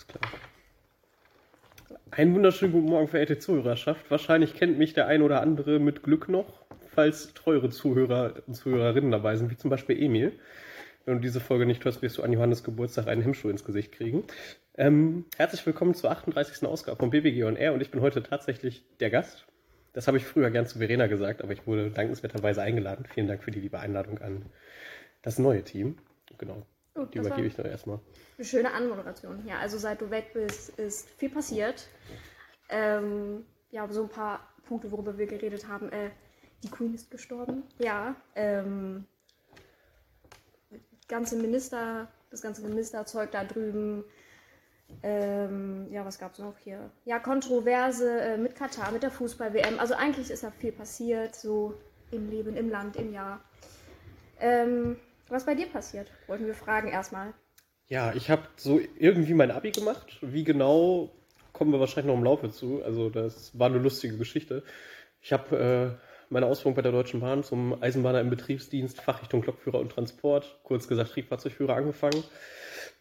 Alles klar. Einen wunderschönen guten Morgen, verehrte Zuhörerschaft. Wahrscheinlich kennt mich der ein oder andere mit Glück noch, falls treuere Zuhörer und Zuhörerinnen dabei sind, wie zum Beispiel Emil. Wenn du diese Folge nicht hörst, wirst du an Johannes Geburtstag einen Hemmschuh ins Gesicht kriegen. Ähm, herzlich willkommen zur 38. Ausgabe von BBG on Air und ich bin heute tatsächlich der Gast. Das habe ich früher gern zu Verena gesagt, aber ich wurde dankenswerterweise eingeladen. Vielen Dank für die liebe Einladung an das neue Team. Genau. Oh, Die übergebe ich noch erstmal. Eine schöne Anmoderation. Ja, also seit du weg bist, ist viel passiert. Ähm, ja, so ein paar Punkte, worüber wir geredet haben. Äh, die Queen ist gestorben. Ja. Ähm, ganze Minister, das ganze Ministerzeug da drüben. Ähm, ja, was gab es noch hier? Ja, Kontroverse äh, mit Katar, mit der Fußball-WM. Also eigentlich ist da viel passiert, so im Leben, im Land, im Jahr. Ähm, was bei dir passiert? Wollten wir fragen erstmal. Ja, ich habe so irgendwie mein Abi gemacht. Wie genau, kommen wir wahrscheinlich noch im Laufe zu. Also das war eine lustige Geschichte. Ich habe äh, meine Ausbildung bei der Deutschen Bahn zum Eisenbahner im Betriebsdienst, Fachrichtung Lokführer und Transport, kurz gesagt Triebfahrzeugführer angefangen,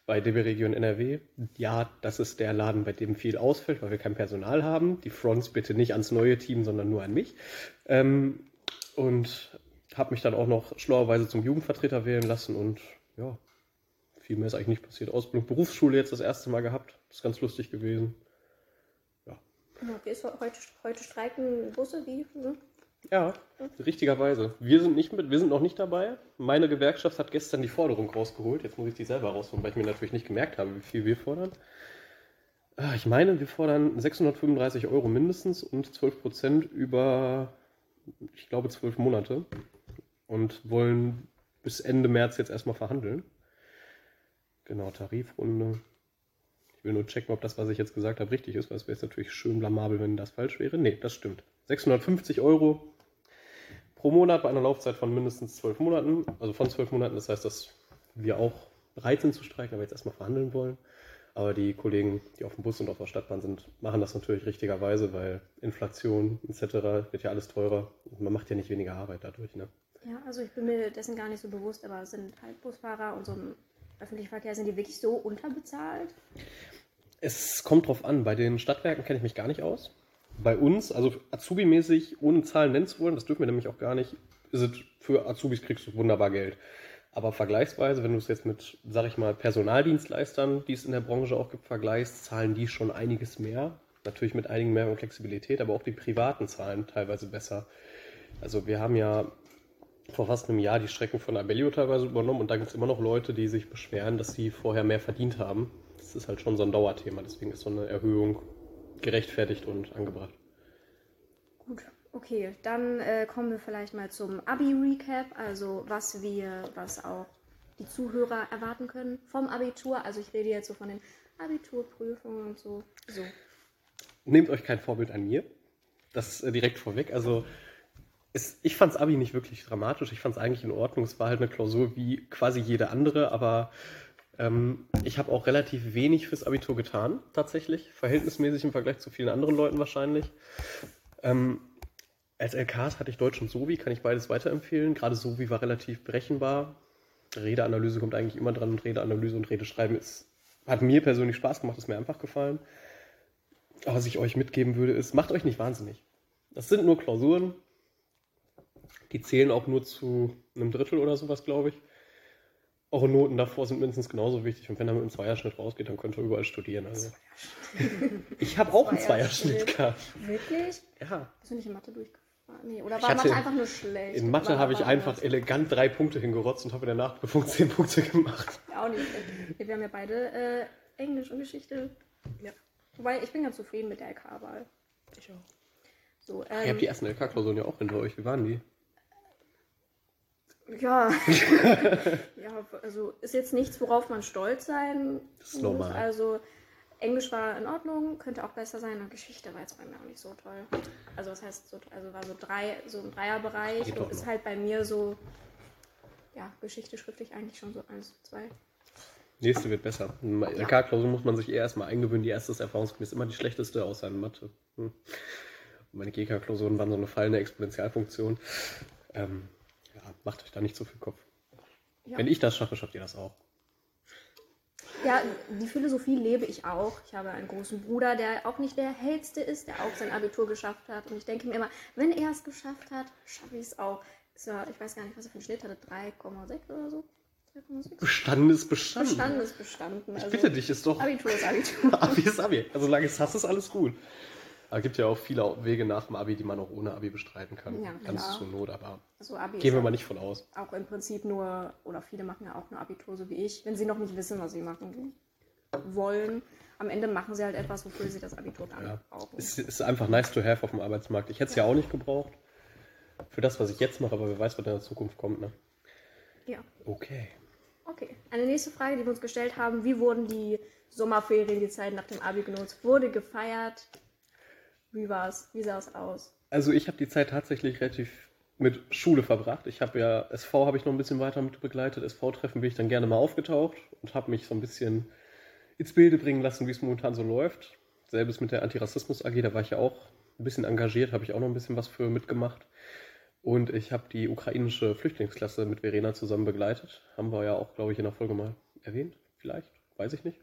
bei DB Region NRW. Ja, das ist der Laden, bei dem viel ausfällt, weil wir kein Personal haben. Die Fronts bitte nicht ans neue Team, sondern nur an mich. Ähm, und habe mich dann auch noch schlauerweise zum Jugendvertreter wählen lassen und ja, viel mehr ist eigentlich nicht passiert. Ausbildung, Berufsschule jetzt das erste Mal gehabt. Das ist ganz lustig gewesen. Okay, ist heute, heute streiken Busse, wie? Ne? Ja, richtigerweise. Wir sind nicht mit, wir sind noch nicht dabei. Meine Gewerkschaft hat gestern die Forderung rausgeholt. Jetzt muss ich die selber rausholen, weil ich mir natürlich nicht gemerkt habe, wie viel wir fordern. Ah, Ich meine, wir fordern 635 Euro mindestens und 12 Prozent über, ich glaube, 12 Monate. Und wollen bis Ende März jetzt erstmal verhandeln. Genau, Tarifrunde. Ich will nur checken, ob das, was ich jetzt gesagt habe, richtig ist, weil es wäre jetzt natürlich schön blamabel, wenn das falsch wäre. Nee, das stimmt. 650 Euro pro Monat bei einer Laufzeit von mindestens 12 Monaten. Also von 12 Monaten. Das heißt, dass wir auch bereit sind zu streiken, aber jetzt erstmal verhandeln wollen. Aber die Kollegen, die auf dem Bus und auf der Stadtbahn sind, machen das natürlich richtigerweise, weil Inflation etc. wird ja alles teurer. Und man macht ja nicht weniger Arbeit dadurch. Ne? Ja, also ich bin mir dessen gar nicht so bewusst, aber sind halt Busfahrer und so im öffentlichen Verkehr sind die wirklich so unterbezahlt? Es kommt drauf an. Bei den Stadtwerken kenne ich mich gar nicht aus. Bei uns, also Azubi-mäßig, ohne Zahlen nennen zu wollen, das dürfen wir nämlich auch gar nicht, ist es für Azubis kriegst du wunderbar Geld. Aber vergleichsweise, wenn du es jetzt mit, sag ich mal, Personaldienstleistern, die es in der Branche auch gibt, vergleichst, zahlen die schon einiges mehr. Natürlich mit einigen mehr Flexibilität, aber auch die privaten zahlen teilweise besser. Also wir haben ja vor fast einem Jahr die Strecken von Abellio teilweise übernommen und da gibt es immer noch Leute, die sich beschweren, dass sie vorher mehr verdient haben. Das ist halt schon so ein Dauerthema, deswegen ist so eine Erhöhung gerechtfertigt und angebracht. Gut, okay, dann äh, kommen wir vielleicht mal zum Abi-Recap, also was wir, was auch die Zuhörer erwarten können vom Abitur. Also ich rede jetzt so von den Abiturprüfungen und so. So. Nehmt euch kein Vorbild an mir. Das äh, direkt vorweg. Also es, ich fand Abi nicht wirklich dramatisch. Ich fand es eigentlich in Ordnung. Es war halt eine Klausur wie quasi jede andere, aber ähm, ich habe auch relativ wenig fürs Abitur getan, tatsächlich. Verhältnismäßig im Vergleich zu vielen anderen Leuten wahrscheinlich. Ähm, als LKs hatte ich Deutsch und Sovi, kann ich beides weiterempfehlen. Gerade Sovi war relativ berechenbar. Redeanalyse kommt eigentlich immer dran und Redeanalyse und Redeschreiben ist, hat mir persönlich Spaß gemacht, ist mir einfach gefallen. Aber was ich euch mitgeben würde, ist, macht euch nicht wahnsinnig. Das sind nur Klausuren. Die zählen auch nur zu einem Drittel oder sowas, glaube ich. Eure Noten davor sind mindestens genauso wichtig. Und wenn er mit einem Zweierschnitt rausgeht, dann könnt ihr überall studieren. Also. Ich habe auch einen Zweierschnitt gehabt. Wirklich? Ja. Bist du nicht in Mathe durchgefahren? Nee, oder Ich war Mathe einfach nur schlecht? In Mathe habe ich einfach anders? elegant drei Punkte hingerotzt und habe in der Nachprüfung zehn Punkte gemacht. Ja, auch nicht schlecht. Wir haben ja beide äh, Englisch und Geschichte. Ja. Wobei, ich bin ganz zufrieden mit der LK-Wahl. Ich auch. So, Ihr ähm, habt die ersten LK-Klausuren ja auch hinter euch. Wie waren die? Ja. ja, also ist jetzt nichts, worauf man stolz sein Das ist normal. Also Englisch war in Ordnung, könnte auch besser sein und Geschichte war jetzt bei mir auch nicht so toll. Also was heißt so, also war so drei, so im Dreierbereich und ist halt bei mir so, ja, Geschichte schriftlich eigentlich schon so eins, zwei. Nächste wird besser. In LK-Klausur muss man sich eher erstmal eingewöhnen. Die erste ist erfahrungsgemäß immer die schlechteste, außer in Mathe. Hm. Meine GK-Klausuren waren so eine fallende Exponentialfunktion. Ähm, ja, macht euch da nicht so viel Kopf. Ja. Wenn ich das schaffe, schafft ihr das auch. Ja, die Philosophie lebe ich auch. Ich habe einen großen Bruder, der auch nicht der hellste ist, der auch sein Abitur geschafft hat. Und ich denke mir immer, wenn er es geschafft hat, schaffe ich es auch. Ja, ich weiß gar nicht, was er für einen Schnitt hatte, 3,6 oder so. 3,6. Bestanden ist bestanden. Bestanden ist bestanden. Ich Also, bitte dich, ist doch. Abitur ist Abitur. Abi ist Abi. Also solange es hast, ist alles gut. Es gibt ja auch viele Wege nach dem Abi, die man auch ohne Abi bestreiten kann. Ja, Ganz klar. zur Not, aber Also gehen wir mal nicht von aus. auch im Prinzip nur, oder viele machen ja auch nur Abitur, so wie ich, wenn sie noch nicht wissen, was sie machen wollen. Am Ende machen sie halt etwas, wofür sie das Abitur dann Ja. brauchen. Es ist einfach nice to have auf dem Arbeitsmarkt. Ich hätte es ja auch nicht gebraucht. Für das, was ich jetzt mache, aber wer weiß, was in der Zukunft kommt. Ne? Ja. Okay. Okay. Eine nächste Frage, die wir uns gestellt haben: Wie wurden die Sommerferien, die Zeit nach dem Abi genutzt? Wurde gefeiert? Wie war's? Wie sah es aus? Also ich habe die Zeit tatsächlich relativ mit Schule verbracht. Ich habe ja SV habe ich noch ein bisschen weiter mit begleitet. SV-Treffen bin ich dann gerne mal aufgetaucht und habe mich so ein bisschen ins Bilde bringen lassen, wie es momentan so läuft. Selbes mit der Antirassismus AG, da war ich ja auch ein bisschen engagiert, habe ich auch noch ein bisschen was für mitgemacht. Und ich habe die ukrainische Flüchtlingsklasse mit Verena zusammen begleitet. Haben wir ja auch, glaube ich, in der Folge mal erwähnt. Vielleicht, weiß ich nicht.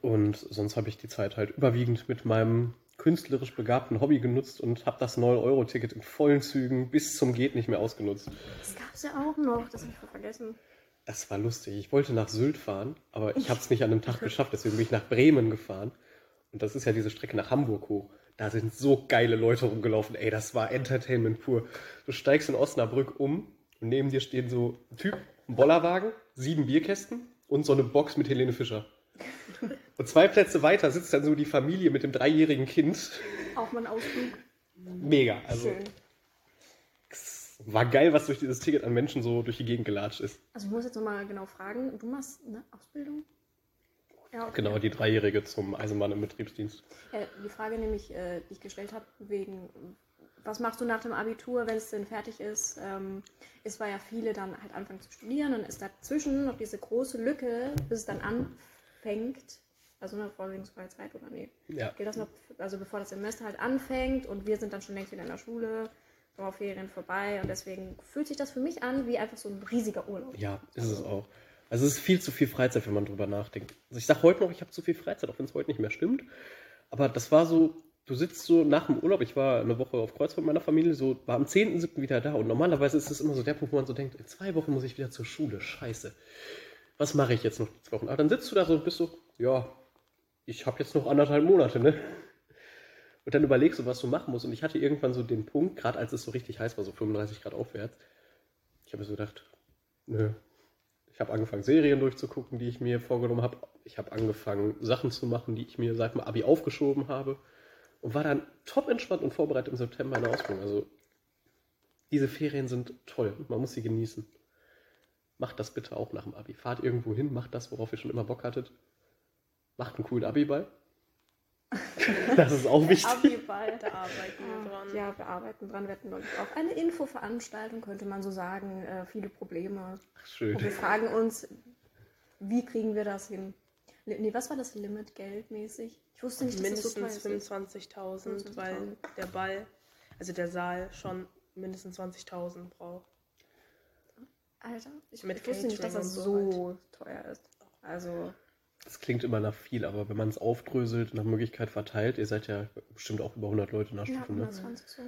Und sonst habe ich die Zeit halt überwiegend mit meinem künstlerisch begabten Hobby genutzt und habe das 9-Euro-Ticket in vollen Zügen bis zum Geht nicht mehr ausgenutzt. Das gab's ja auch noch, das habe ich vergessen. Das war lustig. Ich wollte nach Sylt fahren, aber ich habe es nicht an einem Tag geschafft. Deswegen bin ich nach Bremen gefahren. Und das ist ja diese Strecke nach Hamburg hoch. Da sind so geile Leute rumgelaufen. Ey, das war Entertainment pur. Du steigst in Osnabrück um und neben dir stehen so ein Typ, ein Bollerwagen, sieben Bierkästen und so eine Box mit Helene Fischer. Und zwei Plätze weiter sitzt dann so die Familie mit dem dreijährigen Kind. Auch mal ein Ausflug. Mega. Also Schön. war geil, was durch dieses Ticket an Menschen so durch die Gegend gelatscht ist. Also ich muss jetzt nochmal genau fragen, du machst eine Ausbildung? Ja, okay. Genau, die Dreijährige zum Eisenbahn im Betriebsdienst. Ja, die Frage nämlich, äh, die ich gestellt habe, wegen, was machst du nach dem Abitur, wenn es denn fertig ist? Ähm, es war ja viele dann halt anfangen zu studieren, dann ist dazwischen noch diese große Lücke, bis es dann anfängt. Also eine vorlesungsfreie Zeit oder nee? Ja. Geht das noch, also bevor das Semester halt anfängt und wir sind dann schon längst wieder in der Schule, Sommerferien vorbei und deswegen fühlt sich das für mich an wie einfach so ein riesiger Urlaub. Ja, ist es auch. Also es ist viel zu viel Freizeit, wenn man drüber nachdenkt. Also ich sage heute noch, ich habe zu viel Freizeit, auch wenn es heute nicht mehr stimmt. Aber das war so, du sitzt so nach dem Urlaub, ich war eine Woche auf Kreuz mit meiner Familie, so war am 10.7. wieder da. Und normalerweise ist es immer so der Punkt, wo man so denkt, in zwei Wochen muss ich wieder zur Schule. Scheiße. Was mache ich jetzt noch die Wochen? Aber dann sitzt du da so und bist so, ja, ich habe jetzt noch anderthalb Monate, ne? Und dann überlegst du, was du machen musst. Und ich hatte irgendwann so den Punkt, gerade als es so richtig heiß war, so 35 Grad aufwärts, ich habe so gedacht, nö. Ich habe angefangen, Serien durchzugucken, die ich mir vorgenommen habe. Ich habe angefangen, Sachen zu machen, die ich mir seit dem Abi aufgeschoben habe. Und war dann top entspannt und vorbereitet im September eine Ausbildung. Also, diese Ferien sind toll. Man muss sie genießen. Macht das bitte auch nach dem Abi. Fahrt irgendwo hin, macht das, worauf ihr schon immer Bock hattet. Macht einen coolen Abi-Ball. das ist auch wichtig. Abiball. Da arbeiten wir dran. Ja, wir arbeiten dran. Wir hatten neulich auch eine Infoveranstaltung, könnte man so sagen. Äh, viele Probleme. Ach, schön. Und wir fragen uns, wie kriegen wir das hin? Nee, was war das Limit geldmäßig? Ich wusste nicht, dass das so mindestens teuer ist. 25.000, weil der Ball, also der Saal schon mindestens 20.000 braucht. Alter, ich, Mit ich wusste nicht, dass das so teuer ist. Also, Das klingt immer nach viel, aber wenn man es aufdröselt, nach Möglichkeit verteilt, ihr seid ja bestimmt auch über 100 Leute in der ja, Stufe, ne? 120 so.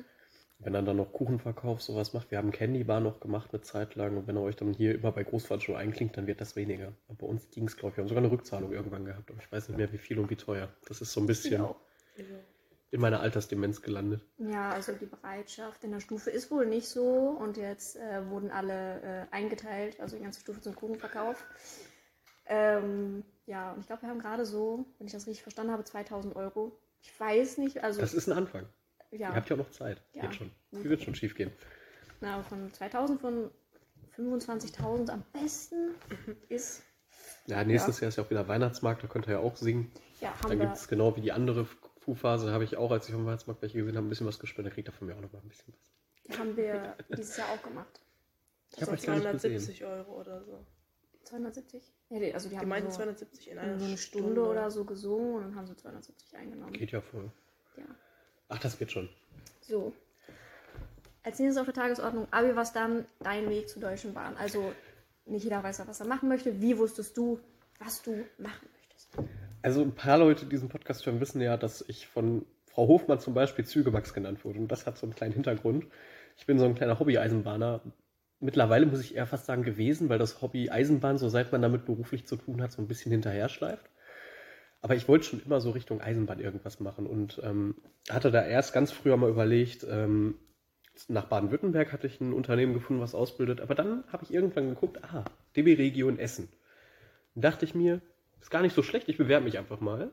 Wenn er dann noch Kuchenverkauf sowas macht, wir haben Candy Bar noch gemacht eine Zeit lang und wenn er euch dann hier immer bei Großveranstaltungen einklingt, dann wird das weniger. Aber bei uns ging es, glaube ich, wir haben sogar eine Rückzahlung irgendwann gehabt, aber ich weiß nicht mehr, wie viel und wie teuer. Das ist so ein bisschen Ja. In meiner Altersdemenz gelandet. Ja, also die Bereitschaft in der Stufe ist wohl nicht so und jetzt äh, wurden alle äh, eingeteilt, also die ganze Stufe zum Kuchenverkauf. Ähm, ja, und ich glaube, wir haben gerade so, wenn ich das richtig verstanden habe, 2000 Euro. Ich weiß nicht, also Das ist ein Anfang. ja, Ihr habt ja auch noch Zeit. Ja. Geht schon. Wie wird schon schief gehen? na, von 2000 von 25.000 am besten ist, Ja, nächstes Jahr ist ja auch wieder Weihnachtsmarkt, da könnt ihr ja auch singen. ja, Dann haben gibt wir, es genau wie die andere Fu-Phase, habe ich auch, als ich dem Weihnachtsmarkt welche gesehen habe, ein bisschen was gespendet. Kriegt er von mir auch noch mal ein bisschen was. haben wir dieses Jahr auch gemacht. Ich habe So euch gar nicht gesehen. 270 Euro oder so. 270? Ja, die- also die Die haben meinten so, 270 in einer so eine Stunde, oder so gesungen und dann haben sie 270 eingenommen. Geht ja voll. Ja. Ach, das wird schon. So. Als nächstes auf der Tagesordnung, Abi, was dann dein Weg zur Deutschen Bahn? Also nicht jeder weiß ja, was er machen möchte. Wie wusstest du, was du machen möchtest. Also ein paar Leute, die diesen Podcast hören, wissen ja, dass ich von Frau Hofmann zum Beispiel Zügemax genannt wurde. Und das hat so einen kleinen Hintergrund. Ich bin so ein kleiner Hobby-Eisenbahner. Mittlerweile muss ich eher fast sagen gewesen, weil das Hobby Eisenbahn, so seit man damit beruflich zu tun hat, so ein bisschen hinterher schleift. Aber ich wollte schon immer so Richtung Eisenbahn irgendwas machen und ähm, hatte da erst ganz früher mal überlegt, ähm, nach Baden-Württemberg hatte ich ein Unternehmen gefunden, was ausbildet. Aber dann habe ich irgendwann geguckt, ah, DB Region Essen. Dann dachte ich mir, ist gar nicht so schlecht, ich bewerbe mich einfach mal.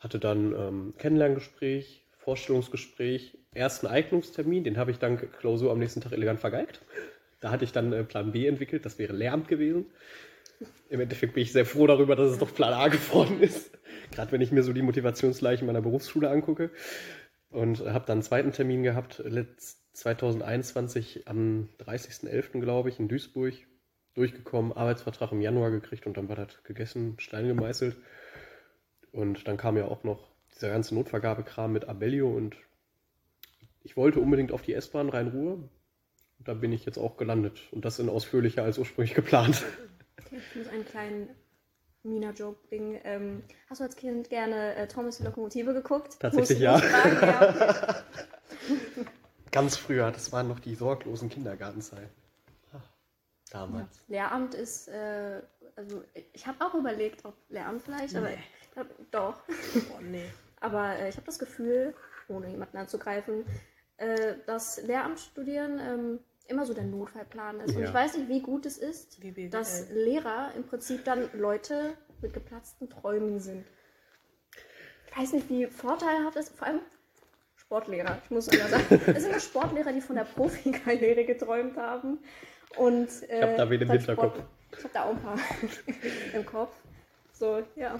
Hatte dann ähm, Kennenlerngespräch, Vorstellungsgespräch, ersten Eignungstermin, den habe ich dank Klausur am nächsten Tag elegant vergeigt. Da hatte ich dann äh, Plan B entwickelt, das wäre Lehramt gewesen. Im Endeffekt bin ich sehr froh darüber, dass es doch Plan A geworden ist. Gerade wenn ich mir so die Motivationsleichen meiner Berufsschule angucke. Und habe dann einen zweiten Termin gehabt, 2021 am 30.11. glaube ich, in Duisburg. Durchgekommen, Arbeitsvertrag im Januar gekriegt und dann war das gegessen, Stein gemeißelt. Und dann kam ja auch noch dieser ganze Notvergabekram mit Abellio und ich wollte unbedingt auf die S-Bahn Rhein-Ruhr. Da bin ich jetzt auch gelandet und das in ausführlicher als ursprünglich geplant. Okay, ich muss einen kleinen Mina-Joke bringen. Ähm, hast du als Kind gerne äh, Thomas die Lokomotive geguckt? Tatsächlich ja. fragen, ja. Ganz früher, das waren noch die sorglosen Kindergartenzeiten. Damals. Lehramt ist, äh, also ich habe auch überlegt, ob Lehramt vielleicht, aber Nee. ich glaub, doch. Boah, nee. Aber äh, ich habe das Gefühl, ohne jemanden anzugreifen, äh, dass Lehramt studieren ähm, immer so der Notfallplan ist. Und Ja. ich weiß nicht, wie gut es ist, dass Lehrer im Prinzip dann Leute mit geplatzten Träumen sind. Ich weiß nicht, wie vorteilhaft es ist, vor allem Sportlehrer. Ich muss immer sagen, es sind nur Sportlehrer, die von der Profikarriere geträumt haben. Und, äh, Ich hab da wen im Hinterkopf. Sport- Ich habe da auch ein paar im Kopf. So, ja.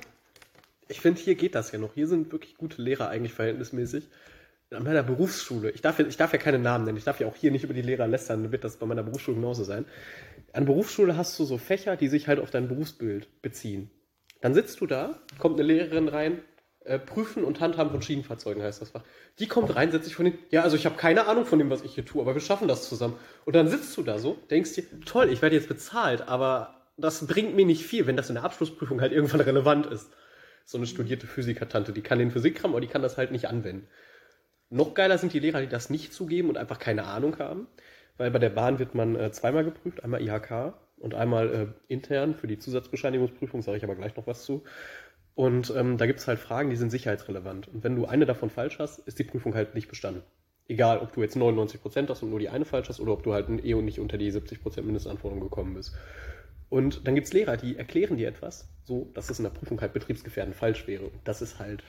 Ich finde, hier geht das ja noch. Hier sind wirklich gute Lehrer eigentlich verhältnismäßig. An meiner Berufsschule, ich darf, ja, ich darf ja keine Namen nennen, ich darf ja auch hier nicht über die Lehrer lästern, dann wird das bei meiner Berufsschule genauso sein. An Berufsschule hast du so Fächer, die sich halt auf dein Berufsbild beziehen. Dann sitzt du da, kommt eine Lehrerin rein, äh, Prüfen und Handhaben von Schienenfahrzeugen heißt das. Die kommt rein, setzt sich von den, ja, also ich habe keine Ahnung von dem, was ich hier tue, aber wir schaffen das zusammen. Und dann sitzt du da so, denkst dir, toll, ich werde jetzt bezahlt, aber das bringt mir nicht viel, wenn das in der Abschlussprüfung halt irgendwann relevant ist. So eine studierte Physikertante, die kann den Physikkram, aber die kann das halt nicht anwenden. Noch geiler sind die Lehrer, die das nicht zugeben und einfach keine Ahnung haben, weil bei der Bahn wird man äh, zweimal geprüft, einmal IHK und einmal äh, intern für die Zusatzbescheinigungsprüfung, sage ich aber gleich noch was zu. Und ähm, da gibt es halt Fragen, die sind sicherheitsrelevant. Und wenn du eine davon falsch hast, ist die Prüfung halt nicht bestanden. Egal, ob du jetzt 99% hast und nur die eine falsch hast oder ob du halt eh und nicht unter die 70% Mindestanforderung gekommen bist. Und dann gibt es Lehrer, die erklären dir etwas, so dass es in der Prüfung halt betriebsgefährdend falsch wäre. Und das ist halt,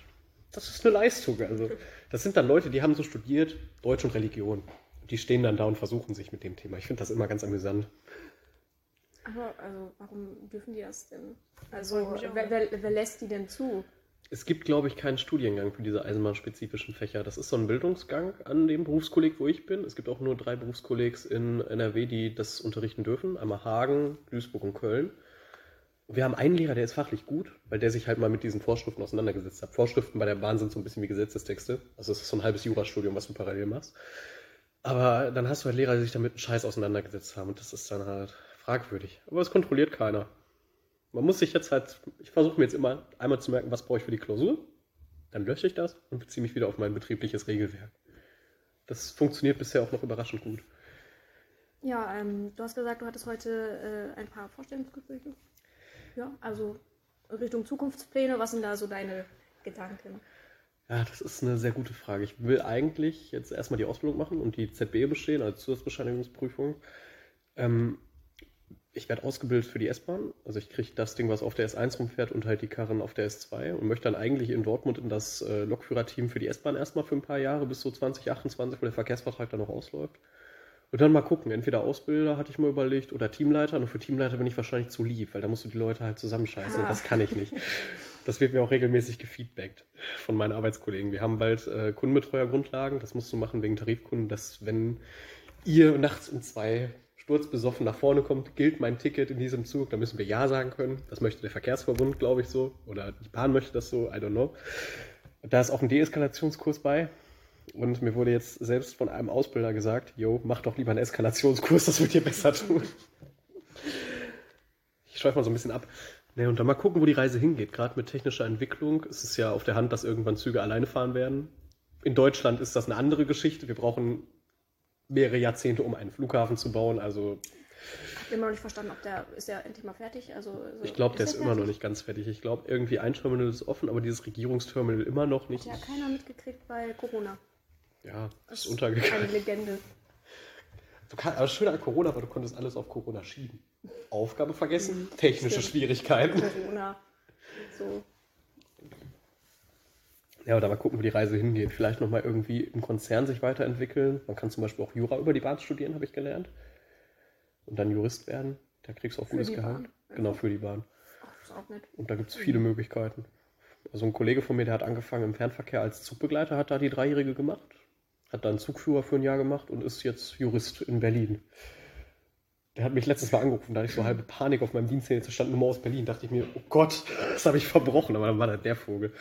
das ist eine Leistung. Also, das sind dann Leute, die haben so studiert, Deutsch und Religion. Die stehen dann da und versuchen sich mit dem Thema. Ich finde das immer ganz amüsant. Aber also, warum dürfen die das denn? Also, wer, wer, wer lässt die denn zu? Es gibt, glaube ich, keinen Studiengang für diese eisenbahnspezifischen Fächer. Das ist so ein Bildungsgang an dem Berufskolleg, wo ich bin. Es gibt auch nur drei Berufskollegs in NRW, die das unterrichten dürfen. Einmal Hagen, Duisburg und Köln. Und wir haben einen Lehrer, der ist fachlich gut, weil der sich halt mal mit diesen Vorschriften auseinandergesetzt hat. Vorschriften bei der Bahn sind so ein bisschen wie Gesetzestexte. Also es ist so ein halbes Jurastudium, was du parallel machst. Aber dann hast du halt Lehrer, die sich damit einen Scheiß auseinandergesetzt haben. Und das ist dann halt fragwürdig. Aber es kontrolliert keiner. Man muss sich jetzt halt, ich versuche mir jetzt immer einmal zu merken, was brauche ich für die Klausur. Dann lösche ich das und beziehe mich wieder auf mein betriebliches Regelwerk. Das funktioniert bisher auch noch überraschend gut. Ja, ähm, du hast gesagt, du hattest heute äh, ein paar Vorstellungsgespräche. Ja, also Richtung Zukunftspläne, was sind da so deine Gedanken? Ja, das ist eine sehr gute Frage. Ich will eigentlich jetzt erstmal die Ausbildung machen und die ZB bestehen, also Zusatzbescheinigungsprüfung. Ähm, ich werde ausgebildet für die S-Bahn. Also ich kriege das Ding, was auf der S1 rumfährt und halt die Karren auf der S2 und möchte dann eigentlich in Dortmund in das äh, Lokführerteam für die S-Bahn erstmal für ein paar Jahre bis so 2028, wo der Verkehrsvertrag dann noch ausläuft. Und dann mal gucken, entweder Ausbilder hatte ich mal überlegt oder Teamleiter. Und für Teamleiter bin ich wahrscheinlich zu lieb, weil da musst du die Leute halt zusammenscheißen und das kann ich nicht. Das wird mir auch regelmäßig gefeedbackt von meinen Arbeitskollegen. Wir haben bald äh, Kundenbetreuergrundlagen. Das musst du machen wegen Tarifkunden, dass wenn ihr nachts um zwei sturzbesoffen nach vorne kommt, gilt mein Ticket in diesem Zug, dann müssen wir Ja sagen können. Das möchte der Verkehrsverbund, glaube ich, so. Oder die Bahn möchte das so, I don't know. Da ist auch ein Deeskalationskurs bei. Und mir wurde jetzt selbst von einem Ausbilder gesagt, jo, mach doch lieber einen Eskalationskurs, das wird dir besser tun. Ich schweife mal so ein bisschen ab. Ne, und dann mal gucken, wo die Reise hingeht. Gerade mit technischer Entwicklung ist es ja auf der Hand, dass irgendwann Züge alleine fahren werden. In Deutschland ist das eine andere Geschichte. Wir brauchen mehrere Jahrzehnte, um einen Flughafen zu bauen. Also Hab immer noch nicht verstanden, ob der ist ja endlich mal fertig. Also, also ich glaube, der ist immer noch nicht ganz fertig. Ich glaube, irgendwie ein Terminal ist offen, aber dieses Regierungsterminal immer noch nicht. Hat ja keiner mitgekriegt bei Corona. Ja, ist Eine untergegangen. Legende. Du kann, aber das Schöne an Corona war, du konntest alles auf Corona schieben. Aufgabe vergessen, Mhm, technische. Schwierigkeiten. Corona. So. Ja, oder mal gucken, wo die Reise hingeht. Vielleicht nochmal irgendwie im Konzern sich weiterentwickeln. Man kann zum Beispiel auch Jura über die Bahn studieren, habe ich gelernt. Und dann Jurist werden. Da kriegst du auch Für gutes Gehalt. Bahn. Genau, für die Bahn. Ach. Und da gibt es viele Möglichkeiten. Also ein Kollege von mir, der hat angefangen im Fernverkehr als Zugbegleiter, hat da die Dreijährige gemacht, hat dann Zugführer für ein Jahr gemacht und ist jetzt Jurist in Berlin. Der hat mich letztes Mal angerufen, da hatte ich so halbe Panik auf meinem Diensthandy, da stand Nummer aus Berlin. dachte ich mir, oh Gott, das habe ich verbrochen, aber dann war das der Vogel.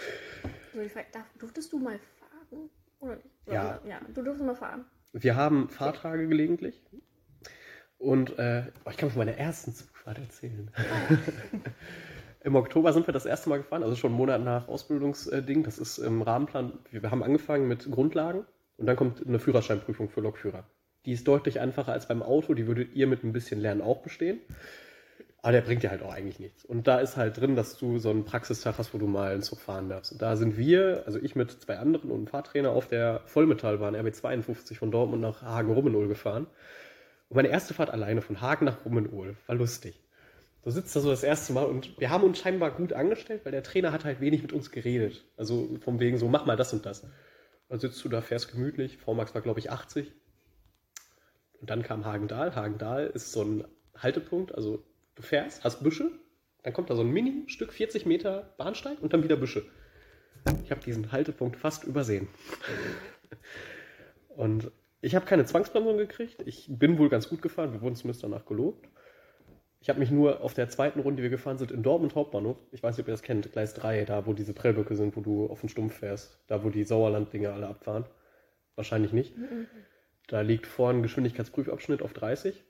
Darf, durftest du mal fahren? Oder? Ja. Ja, du durftest mal fahren. Wir haben Fahrtage gelegentlich und äh, oh, ich kann von meiner ersten Zugfahrt erzählen. Im Oktober sind wir das erste Mal gefahren, also schon einen Monat nach Ausbildungsding. Das ist im Rahmenplan. Wir haben angefangen mit Grundlagen und dann kommt eine Führerscheinprüfung für Lokführer. Die ist deutlich einfacher als beim Auto, die würdet ihr mit ein bisschen Lernen auch bestehen. Aber der bringt dir halt auch eigentlich nichts. Und da ist halt drin, dass du so einen Praxistag hast, wo du mal einen Zug fahren darfst. Und da sind wir, also ich mit zwei anderen und einem Fahrtrainer auf der Vollmetallbahn RB52 von Dortmund nach Hagen-Rummenohl gefahren. Und meine erste Fahrt alleine von Hagen nach Rummenohl war lustig. Du sitzt da so das erste Mal und wir haben uns scheinbar gut angestellt, weil der Trainer hat halt wenig mit uns geredet. Also vom wegen so, mach mal das und das. Dann sitzt du da, fährst gemütlich. VMAX war, glaube ich, 80. Und dann kam Hagendahl. Hagendahl ist so ein Haltepunkt, also du fährst, hast Büsche, dann kommt da so ein Mini-Stück, 40 Meter Bahnsteig und dann wieder Büsche. Ich habe diesen Haltepunkt fast übersehen. Und ich habe keine Zwangsbremsung gekriegt. Ich bin wohl ganz gut gefahren. Wir wurden zumindest danach gelobt. Ich habe mich nur auf der zweiten Runde, die wir gefahren sind, in Dortmund Hauptbahnhof, ich weiß nicht, ob ihr das kennt, Gleis 3, da wo diese Prellböcke sind, wo du auf den Stumpf fährst, da wo die Sauerland-Dinger alle abfahren. Wahrscheinlich nicht. Da liegt vorne ein Geschwindigkeitsprüfabschnitt auf 30.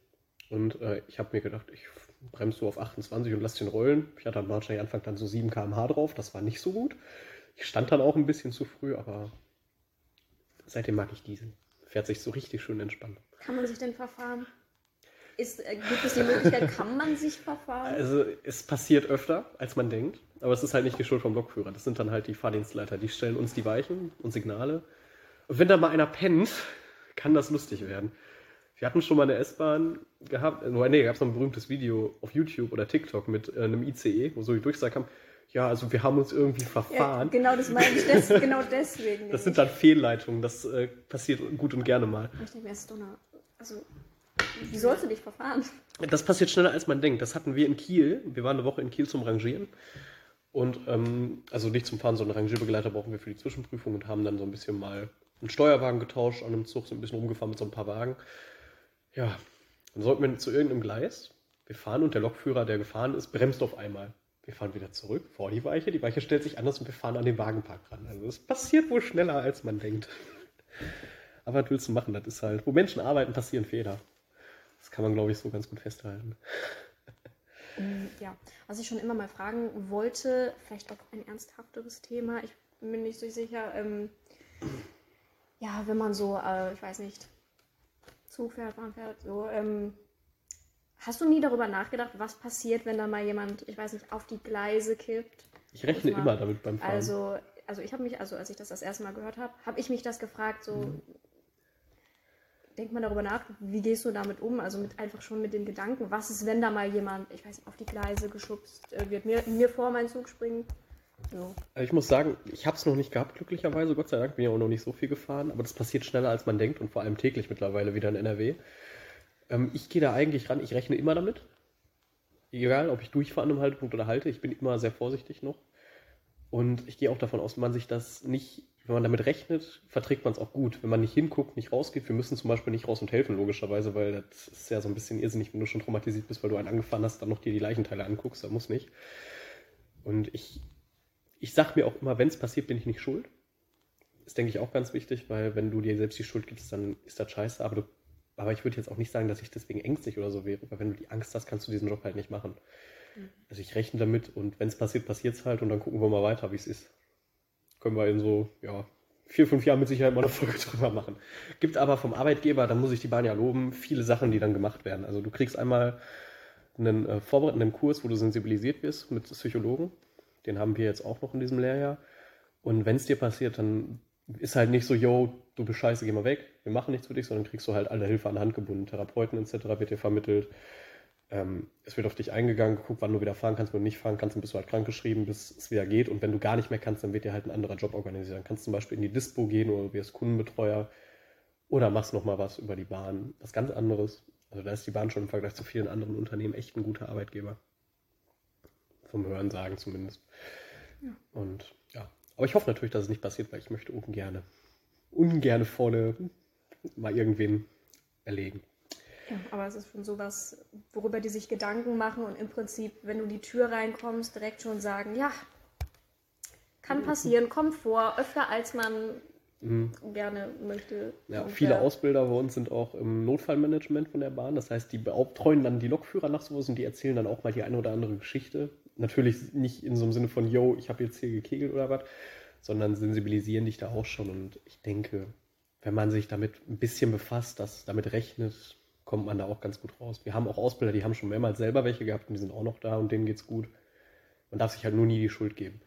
Und äh, ich habe mir gedacht, ich bremse so auf 28 und lasse den rollen. Ich hatte am Bahnsteig Anfang dann so 7 km/h drauf. Das war nicht so gut. Ich stand dann auch ein bisschen zu früh, aber seitdem mag ich Diesel. Fährt sich so richtig schön entspannt. Kann man sich denn verfahren? Ist, äh, gibt es die Möglichkeit, kann man sich verfahren? Also es passiert öfter, als man denkt. Aber es ist halt nicht die Schuld vom Lokführer. Das sind dann halt die Fahrdienstleiter. Die stellen uns die Weichen und Signale. Und wenn da mal einer pennt, kann das lustig werden. Wir hatten schon mal eine S-Bahn gehabt, äh, nee, gab es noch ein berühmtes Video auf YouTube oder TikTok mit äh, einem ICE, wo so die Durchsage kam, ja, also wir haben uns irgendwie Ja, verfahren. genau, das meine ich des, genau deswegen. Das sind dann Fehlleitungen, das äh, passiert gut und gerne mal. Ich denke mir, ist eine, also, wie sollst du dich verfahren? Das passiert schneller, als man denkt. Das hatten wir in Kiel. Wir waren eine Woche in Kiel zum Rangieren. Und, ähm, also nicht zum Fahren, sondern Rangierbegleiter brauchen wir für die Zwischenprüfung und haben dann so ein bisschen mal einen Steuerwagen getauscht an einem Zug, so ein bisschen rumgefahren mit so ein paar Wagen. Ja, dann sollten wir zu irgendeinem Gleis. Wir fahren und der Lokführer, der gefahren ist, bremst auf einmal. Wir fahren wieder zurück vor die Weiche. Die Weiche stellt sich anders und wir fahren an den Wagenpark ran. Also es passiert wohl schneller, als man denkt. Aber was willst du machen? Das ist halt, wo Menschen arbeiten, passieren Fehler. Das kann man, glaube ich, so ganz gut festhalten. Mm, Ja, was ich schon immer mal fragen wollte, vielleicht auch ein ernsthafteres Thema, ich bin mir nicht so sicher, ähm, ja, wenn man so, äh, ich weiß nicht, Zug fährt, Bahn fährt, so, ähm, hast du nie darüber nachgedacht, was passiert, wenn da mal jemand, ich weiß nicht, auf die Gleise kippt? Ich rechne immer damit beim Fahren. Also, also ich habe mich, also als ich das das erste Mal gehört habe, habe ich mich das gefragt, so, Mhm. denkt man darüber nach, wie gehst du damit um? Also mit einfach schon mit dem Gedanken, was ist, wenn da mal jemand, ich weiß nicht, auf die Gleise geschubst äh, wird, mir, mir vor meinen Zug springen? Also ich muss sagen, ich habe es noch nicht gehabt, glücklicherweise. Gott sei Dank bin ich auch noch nicht so viel gefahren. Aber das passiert schneller, als man denkt und vor allem täglich mittlerweile wieder in NRW. Ähm, ich gehe da eigentlich ran, ich rechne immer damit. Egal, ob ich durchfahre an einem Haltepunkt oder halte, ich bin immer sehr vorsichtig noch. Und ich gehe auch davon aus, wenn man sich das nicht, wenn man damit rechnet, verträgt man es auch gut. Wenn man nicht hinguckt, nicht rausgeht, wir müssen zum Beispiel nicht raus und helfen, logischerweise, weil das ist ja so ein bisschen irrsinnig, wenn du schon traumatisiert bist, weil du einen angefahren hast, dann noch dir die Leichenteile anguckst, da muss nicht. Und ich, ich sag mir auch immer, wenn es passiert, bin ich nicht schuld. Das denke ich auch ganz wichtig, weil wenn du dir selbst die Schuld gibst, dann ist das scheiße. Aber, du, aber ich würde jetzt auch nicht sagen, dass ich deswegen ängstlich oder so wäre, weil wenn du die Angst hast, kannst du diesen Job halt nicht machen. Also ich rechne damit und wenn es passiert, passiert es halt und dann gucken wir mal weiter, wie es ist. Können wir in so, ja, vier, fünf Jahren mit Sicherheit mal eine Folge drüber machen. Gibt aber vom Arbeitgeber, da muss ich die Bahn ja loben, viele Sachen, die dann gemacht werden. Also du kriegst einmal einen äh, vorbereitenden Kurs, wo du sensibilisiert wirst mit Psychologen. Den haben wir jetzt auch noch in diesem Lehrjahr. Und wenn es dir passiert, dann ist halt nicht so, yo, du bist scheiße, geh mal weg, wir machen nichts für dich, sondern kriegst du halt alle Hilfe an die Hand gebunden. Therapeuten etc. wird dir vermittelt. Ähm, es wird auf dich eingegangen, geguckt, wann du wieder fahren kannst, wenn du nicht fahren kannst, dann bist du halt krankgeschrieben, bis es wieder geht. Und wenn du gar nicht mehr kannst, dann wird dir halt ein anderer Job organisiert. Dann kannst du zum Beispiel in die Dispo gehen oder wirst Kundenbetreuer oder machst nochmal was über die Bahn. Was ganz anderes. Also da ist die Bahn schon im Vergleich zu vielen anderen Unternehmen echt ein guter Arbeitgeber. Vom Hören sagen zumindest. Ja. Und ja. Aber ich hoffe natürlich, dass es nicht passiert, weil ich möchte ungerne, ungerne vorne mal irgendwen erlegen. Ja, aber es ist schon sowas, worüber die sich Gedanken machen und im Prinzip, wenn du in die Tür reinkommst, direkt schon sagen, ja, kann passieren, kommt vor, öfter als man mhm. gerne möchte. Ja, viele. Ausbilder bei uns sind auch im Notfallmanagement von der Bahn. Das heißt, die betreuen dann die Lokführer nach sowas und die erzählen dann auch mal die eine oder andere Geschichte. Natürlich nicht in so einem Sinne von, yo, ich habe jetzt hier gekegelt oder was, sondern sensibilisieren dich da auch schon. Und ich denke, wenn man sich damit ein bisschen befasst, dass damit rechnet, kommt man da auch ganz gut raus. Wir haben auch Ausbilder, die haben schon mehrmals selber welche gehabt und die sind auch noch da und denen geht's gut. Man darf sich halt nur nie die Schuld geben.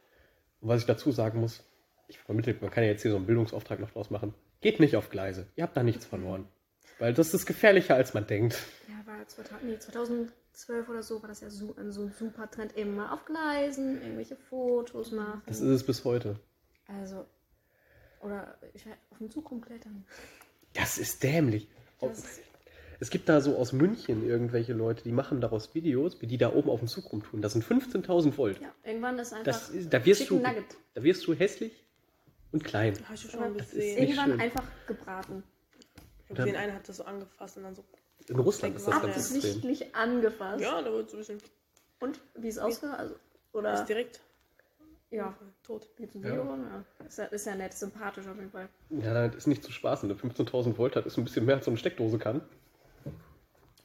Und was ich dazu sagen muss, ich vermittle, man kann ja jetzt hier so einen Bildungsauftrag noch draus machen. Geht nicht auf Gleise. Ihr habt da nichts verloren. Weil das ist gefährlicher, als man denkt. Ja, war 2012 oder so war das ja so ein, so ein super Trend. Immer auf Gleisen, irgendwelche Fotos machen. Das ist es bis heute. Also, oder ich auf dem Zug rumklettern. Das ist dämlich. Das es gibt da so aus München irgendwelche Leute, die machen daraus Videos, wie die da oben auf dem Zug rumtun. Das sind 15.000 Volt. Ja, irgendwann ist einfach das ist, da wirst du, Nugget. Da wirst du hässlich und klein. Habe ich schon gesehen. Irgendwann schön. einfach gebraten. Ich habe einer hat das so angefasst und dann so. In Russland ist das ganz Absichtlich angefasst. Ja, da wird so ein bisschen. Und wie ist es ausgegangen? Also, oder? Ist direkt. Ja, tot. Gibt ein Video? Ja. ja. Ist, ja, ist ja nett, sympathisch auf jeden Fall. Ja, das ist nicht zu spaßen. Der 15.000 Volt hat ist ein bisschen mehr als so eine Steckdose kann.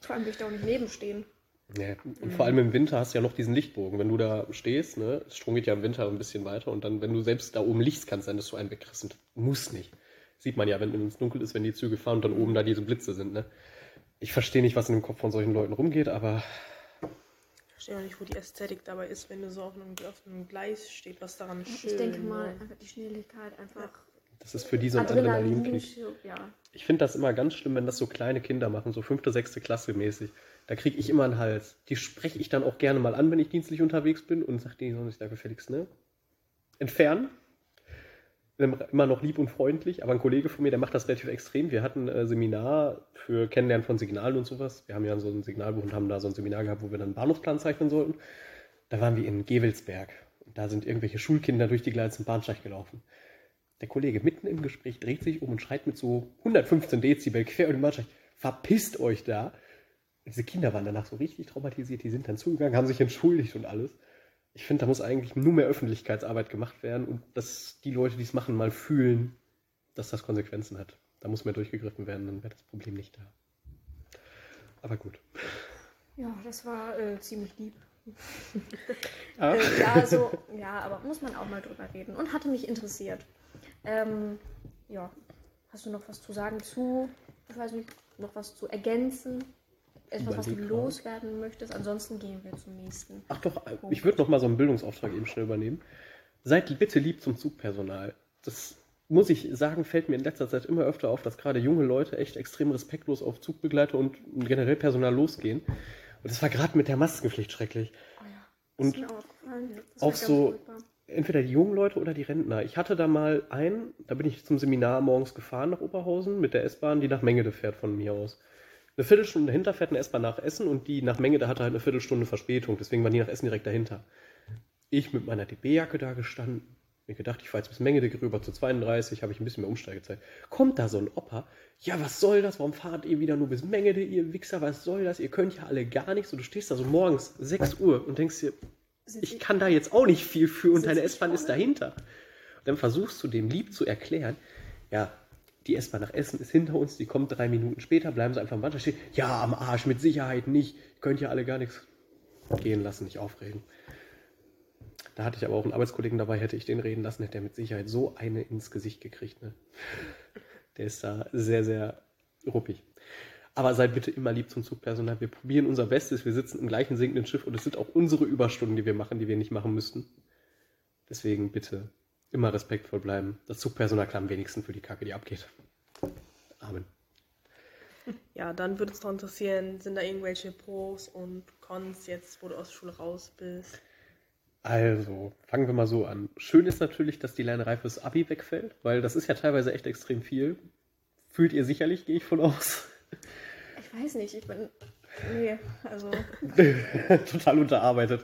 Vor allem will ich da auch nicht nebenstehen. Ja, und mhm. vor allem im Winter hast du ja noch diesen Lichtbogen. Wenn du da stehst, ne, Strom geht ja im Winter ein bisschen weiter und dann, wenn du selbst da oben liegst, kann es sein, dass du einen wegkriegst und muss nicht. Sieht man ja, wenn es dunkel ist, wenn die Züge fahren und dann oben da diese Blitze sind, ne. Ich verstehe nicht, was in dem Kopf von solchen Leuten rumgeht, aber. Ich verstehe auch nicht, wo die Ästhetik dabei ist, wenn du so auf einem, auf einem Gleis stehst, was daran ist. Ich denke mal, einfach die Schnelligkeit einfach. Das ist für die so ein Adrenalinkick. Ja. Ich finde das immer ganz schlimm, wenn das so kleine Kinder machen, so fünfte, sechste Klasse mäßig. Da kriege ich immer einen Hals. Die spreche ich dann auch gerne mal an, wenn ich dienstlich unterwegs bin und sage denen, sollen sich da gefälligst, ne? Entfernen. Immer noch lieb und freundlich, aber ein Kollege von mir, der macht das relativ extrem. Wir hatten ein äh, Seminar für Kennenlernen von Signalen und sowas. Wir haben ja so ein Signalbuch und haben da so ein Seminar gehabt, wo wir dann einen Bahnhofsplan zeichnen sollten. Da waren wir in Gewelsberg. Und da sind irgendwelche Schulkinder durch die Gleise zum Bahnsteig gelaufen. Der Kollege mitten im Gespräch dreht sich um und schreit mit so 115 Dezibel quer über den Bahnsteig, verpisst euch da. Diese Kinder waren danach so richtig traumatisiert, die sind dann zugegangen, haben sich entschuldigt und alles. Ich finde, da muss eigentlich nur mehr Öffentlichkeitsarbeit gemacht werden und dass die Leute, die es machen, mal fühlen, dass das Konsequenzen hat. Da muss mehr durchgegriffen werden, dann wäre das Problem nicht da. Aber gut. Ja, das war äh, ziemlich lieb. Ah. äh, ja, also, ja, aber muss man auch mal drüber reden und hatte mich interessiert. Ähm, ja, hast du noch was zu sagen zu, ich weiß nicht, noch was zu ergänzen? Etwas, was du loswerden möchtest? Ansonsten gehen wir zum nächsten. Ach doch, Punkt. ich würde noch mal so einen Bildungsauftrag eben schnell übernehmen. Seid bitte lieb zum Zugpersonal. Das muss ich sagen, fällt mir in letzter Zeit immer öfter auf, dass gerade junge Leute echt extrem respektlos auf Zugbegleiter und generell Personal losgehen. Und das war gerade mit der Maskenpflicht schrecklich. Oh ja, und auch so, furchtbar entweder die jungen Leute oder die Rentner. Ich hatte da mal einen, da bin ich zum Seminar morgens gefahren nach Oberhausen mit der S-Bahn, die nach Mengede fährt von mir aus. Eine Viertelstunde dahinter fährt eine S-Bahn nach Essen und die nach Mengede hatte halt eine Viertelstunde Verspätung, deswegen war die nach Essen direkt dahinter. Ich mit meiner DB-Jacke da gestanden, mir gedacht, ich fahre jetzt bis Mengede rüber zu 32, habe ich ein bisschen mehr Umsteigezeit. Kommt da so ein Opa, ja, was soll das? Warum fahrt ihr wieder nur bis Mengede, ihr Wichser? Was soll das? Ihr könnt ja alle gar nichts. Und du stehst da so morgens 6 Uhr und denkst dir, ich kann da jetzt auch nicht viel für und deine S-Bahn ist dahinter. Und dann versuchst du dem lieb zu erklären, ja, die S-Bahn nach Essen ist hinter uns, die kommt drei Minuten später, bleiben sie einfach am Bahnsteig stehen. Ja, am Arsch, mit Sicherheit nicht. Ihr könnt ja alle gar nichts. gehen lassen, nicht aufregen. Da hatte ich aber auch einen Arbeitskollegen dabei, hätte ich den reden lassen, hätte er mit Sicherheit so eine ins Gesicht gekriegt. Ne? Der ist da sehr, sehr ruppig. Aber seid bitte immer lieb zum Zugpersonal. Wir probieren unser Bestes. Wir sitzen im gleichen sinkenden Schiff und es sind auch unsere Überstunden, die wir machen, die wir nicht machen müssten. Deswegen bitte immer respektvoll bleiben. Das Zugpersonal kann am wenigsten für die Kacke, die abgeht. Amen. Ja, dann würde es noch interessieren, sind da irgendwelche Pros und Cons jetzt, wo du aus der Schule raus bist? Also, fangen wir mal so an. Schön ist natürlich, dass die Lernerei fürs Abi wegfällt, weil das ist ja teilweise echt extrem viel. Fühlt ihr sicherlich, gehe ich von aus. Ich weiß nicht, ich bin. Nee, also. Total unterarbeitet.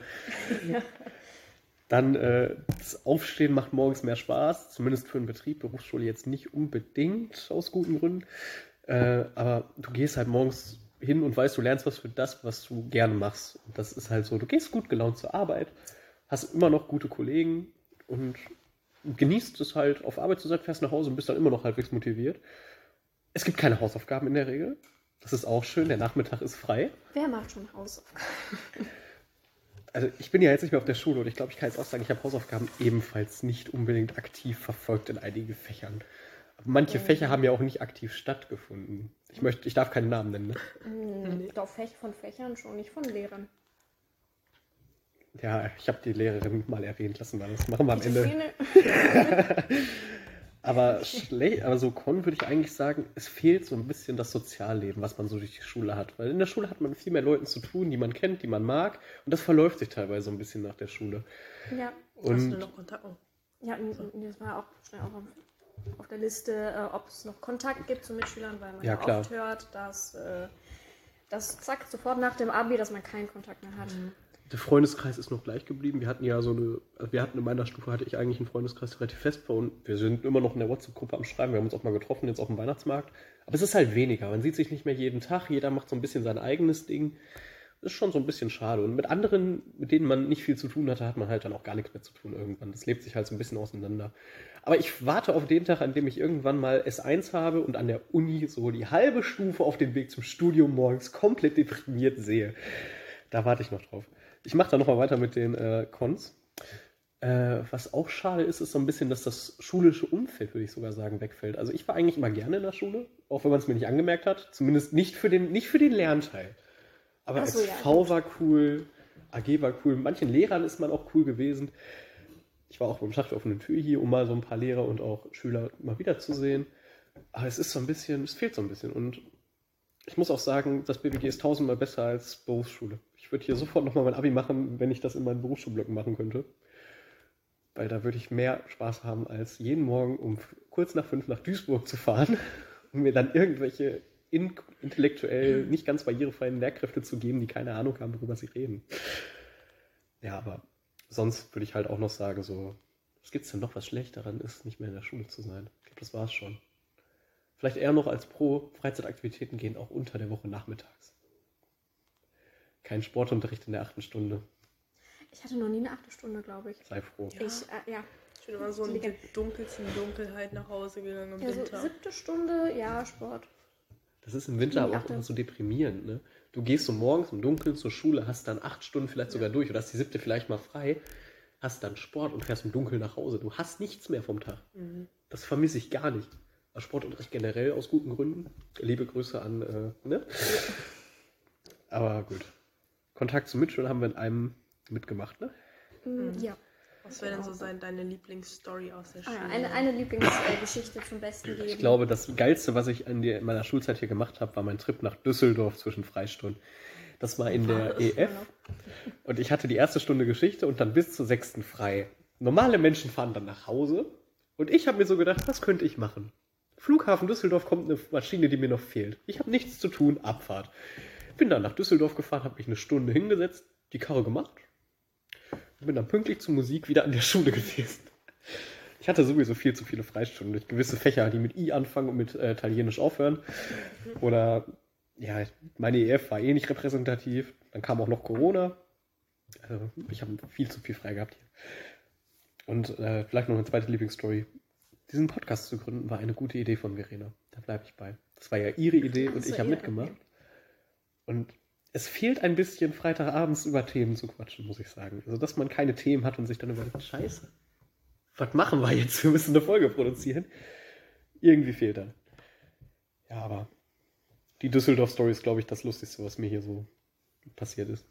Dann äh, das Aufstehen macht morgens mehr Spaß, zumindest für einen Betrieb, Berufsschule jetzt nicht unbedingt aus guten Gründen. Äh, aber du gehst halt morgens hin und weißt, du lernst was für das, was du gerne machst. Und das ist halt so, du gehst gut gelaunt zur Arbeit, hast immer noch gute Kollegen und genießt es halt, auf Arbeit zu sein, fährst nach Hause und bist dann immer noch halbwegs motiviert. Es gibt keine Hausaufgaben in der Regel. Das ist auch schön, der Nachmittag ist frei. Wer macht schon Hausaufgaben? Also ich bin ja jetzt nicht mehr auf der Schule und ich glaube, ich kann jetzt auch sagen, ich habe Hausaufgaben ebenfalls nicht unbedingt aktiv verfolgt in einigen Fächern. Manche Mhm. Fächer haben ja auch nicht aktiv stattgefunden. Ich möchte, ich darf keinen Namen nennen. Ne? Hm, Doch, Fäch von Fächern schon, nicht von Lehrern. Ja, ich habe die Lehrerin mal erwähnt lassen, weil das machen wir am Ende. Aber schlecht, aber so Con würde ich eigentlich sagen, es fehlt so ein bisschen das Sozialleben, was man so durch die Schule hat. Weil in der Schule hat man viel mehr Leuten zu tun, die man kennt, die man mag. Und das verläuft sich teilweise so ein bisschen nach der Schule. Ja, Hast du Und noch Kontakt? Oh. ja, und- und das war auch schnell auch auf, der Liste, äh, ob es noch Kontakt gibt zu Mitschülern, weil man Ja, ja, klar. oft hört, dass äh, das zack, sofort nach dem Abi, dass man keinen Kontakt mehr hat. Der Freundeskreis ist noch gleich geblieben. Wir hatten ja so eine, also wir hatten in meiner Stufe hatte ich eigentlich einen Freundeskreis relativ fest war und wir sind immer noch in der WhatsApp-Gruppe am Schreiben. Wir haben uns auch mal getroffen, jetzt auf dem Weihnachtsmarkt. Aber es ist halt weniger. Man sieht sich nicht mehr jeden Tag. Jeder macht so ein bisschen sein eigenes Ding. Das ist schon so ein bisschen schade. Und mit anderen, mit denen man nicht viel zu tun hatte, hat man halt dann auch gar nichts mehr zu tun irgendwann. Das lebt sich halt so ein bisschen auseinander. Aber ich warte auf den Tag, an dem ich irgendwann mal S1 habe und an der Uni so die halbe Stufe auf dem Weg zum Studium morgens komplett deprimiert sehe. Da warte ich noch drauf. Ich mache da nochmal weiter mit den äh, Cons. Äh, was auch schade ist, ist so ein bisschen, dass das schulische Umfeld, würde ich sogar sagen, wegfällt. Also ich war eigentlich immer gerne in der Schule, auch wenn man es mir nicht angemerkt hat. Zumindest nicht für den, nicht für den Lernteil. Aber so, als ja, V war cool, AG war cool, manchen Lehrern ist man auch cool gewesen. Ich war auch beim der offenen Tür hier, um mal so ein paar Lehrer und auch Schüler mal wiederzusehen. Aber es ist so ein bisschen, es fehlt so ein bisschen. Und ich muss auch sagen, das BBG ist tausendmal besser als Berufsschule. Ich würde hier sofort nochmal mein Abi machen, wenn ich das in meinen Berufsschulblöcken machen könnte. Weil da würde ich mehr Spaß haben, als jeden Morgen um kurz nach fünf nach Duisburg zu fahren und mir dann irgendwelche in intellektuell nicht ganz barrierefreien Lehrkräfte zu geben, die keine Ahnung haben, worüber sie reden. Ja, aber sonst würde ich halt auch noch sagen, so, was gibt's denn noch, was schlecht daran ist, nicht mehr in der Schule zu sein? Ich glaube, das war's schon. Vielleicht eher noch als Pro, Freizeitaktivitäten gehen auch unter der Woche nachmittags. Kein Sportunterricht in der achten Stunde. Ich hatte noch nie eine achte Stunde, glaube ich. Sei froh. Ja. Ich, äh, ja. Ich bin immer so in der dunkelsten Dunkelheit nach Hause gegangen im ja, so Winter. siebte Stunde, ja, Sport. Das ist im Winter Die aber auch immer so deprimierend, ne? Du gehst so morgens im Dunkeln zur Schule, hast dann acht Stunden vielleicht sogar durch oder hast die siebte vielleicht mal frei, hast dann Sport und fährst im Dunkeln nach Hause. Du hast nichts mehr vom Tag. Mhm. Das vermisse ich gar nicht. Sportunterricht generell aus guten Gründen. Liebe Grüße an, äh, ne? Aber gut. Kontakt zu Mitschülern haben wir in einem mitgemacht, ne? Mm, Ja. Was wäre denn so sein, deine Lieblingsstory aus der Ah, Schule? ja, eine, eine Lieblingsgeschichte zum Besten geben. Ich glaube, das Geilste, was ich in, die, in meiner Schulzeit hier gemacht habe, war mein Trip nach Düsseldorf zwischen Freistunden. Das war in der Ah, EF. Und ich hatte die erste Stunde Geschichte und dann bis zur sechsten frei. Normale Menschen fahren dann nach Hause. Und ich habe mir so gedacht, was könnte ich machen? Flughafen Düsseldorf kommt eine Maschine, die mir noch fehlt. Ich habe nichts zu tun, Abfahrt. Bin dann nach Düsseldorf gefahren, habe mich eine Stunde hingesetzt, die Karre gemacht. Und bin dann pünktlich zur Musik wieder an der Schule gewesen. Ich hatte sowieso viel zu viele Freistunden durch gewisse Fächer, die mit I anfangen und mit äh, Italienisch aufhören. Oder, ja, meine EF war eh nicht repräsentativ. Dann kam auch noch Corona. Also, ich habe viel zu viel frei gehabt hier. Und äh, vielleicht noch eine zweite Lieblingsstory. Diesen Podcast zu gründen war eine gute Idee von Verena. Da bleibe ich bei. Das war ja ihre Idee und ich habe mitgemacht. okay. Und es fehlt ein bisschen Freitagabends über Themen zu quatschen, muss ich sagen. Also, dass man keine Themen hat und sich dann überlegt, scheiße, was machen wir jetzt? Wir müssen eine Folge produzieren. Irgendwie fehlt dann. Ja, aber die Düsseldorf-Story ist, glaube ich, das Lustigste, was mir hier so passiert ist.